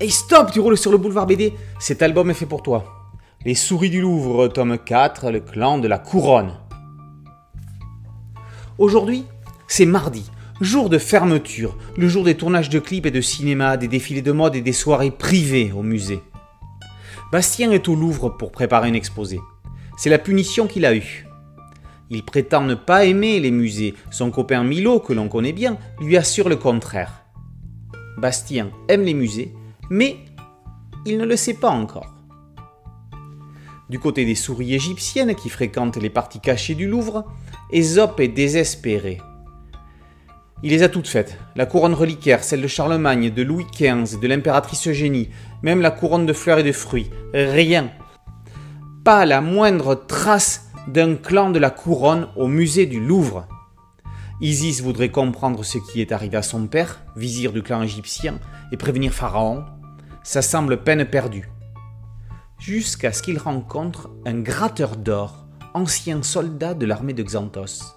Hey stop, tu roules sur le boulevard BD Cet album est fait pour toi. Les souris du Louvre, tome 4, le clan de la couronne. Aujourd'hui, c'est mardi, jour de fermeture, le jour des tournages de clips et de cinéma, des défilés de mode et des soirées privées au musée. Bastien est au Louvre pour préparer un exposé. C'est la punition qu'il a eue. Il prétend ne pas aimer les musées. Son copain Milo, que l'on connaît bien, lui assure le contraire. Bastien aime les musées, mais il ne le sait pas encore. Du côté des souris égyptiennes qui fréquentent les parties cachées du Louvre, Ésope est désespéré. Il les a toutes faites. La couronne reliquaire, celle de Charlemagne, de Louis XV, de l'impératrice Eugénie, même la couronne de fleurs et de fruits. Rien. Pas la moindre trace d'un clan de la couronne au musée du Louvre. Isis voudrait comprendre ce qui est arrivé à son père, vizir du clan égyptien, et prévenir Pharaon. Ça semble peine perdue. Jusqu'à ce qu'il rencontre un gratteur d'or, ancien soldat de l'armée de Xanthos.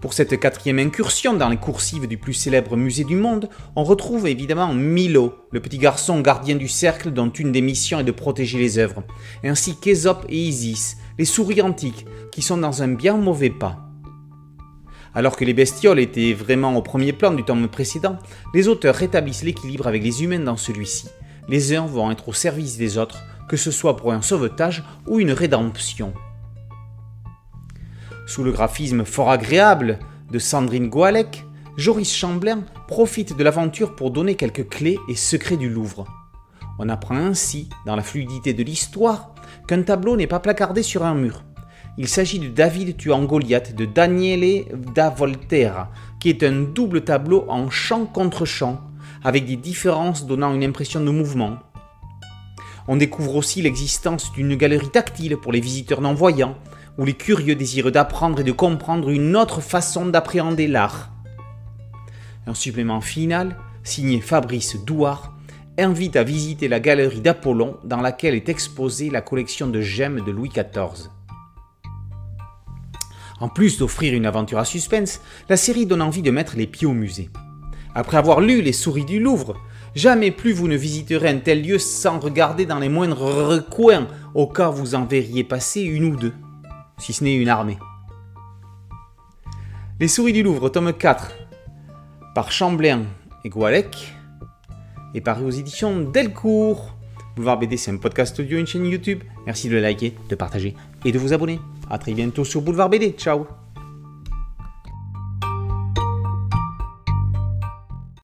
Pour cette quatrième incursion dans les coursives du plus célèbre musée du monde, on retrouve évidemment Milo, le petit garçon gardien du cercle dont une des missions est de protéger les œuvres, ainsi qu'Ésope et Isis, les souris antiques, qui sont dans un bien mauvais pas. Alors que les bestioles étaient vraiment au premier plan du tome précédent, les auteurs rétablissent l'équilibre avec les humains dans celui-ci. Les uns vont être au service des autres, que ce soit pour un sauvetage ou une rédemption. Sous le graphisme fort agréable de Sandrine Goalec, Joris Chamblin profite de l'aventure pour donner quelques clés et secrets du Louvre. On apprend ainsi, dans la fluidité de l'histoire, qu'un tableau n'est pas placardé sur un mur. Il s'agit de David tuant Goliath de Daniele da Volterra, qui est un double tableau en champ contre champ, avec des différences donnant une impression de mouvement. On découvre aussi l'existence d'une galerie tactile pour les visiteurs non-voyants, où les curieux désirent d'apprendre et de comprendre une autre façon d'appréhender l'art. Un supplément final, signé Fabrice Douard, invite à visiter la galerie d'Apollon dans laquelle est exposée la collection de gemmes de Louis XIV. En plus d'offrir une aventure à suspense, la série donne envie de mettre les pieds au musée. Après avoir lu Les souris du Louvre, jamais plus vous ne visiterez un tel lieu sans regarder dans les moindres recoins au cas où vous en verriez passer une ou deux si ce n'est une armée. Les souris du Louvre, tome 4, par Chamblin et Goualec, est paru aux éditions Delcourt. Boulevard BD, c'est un podcast audio, une chaîne YouTube. Merci de liker, de partager et de vous abonner. A très bientôt sur Boulevard BD. Ciao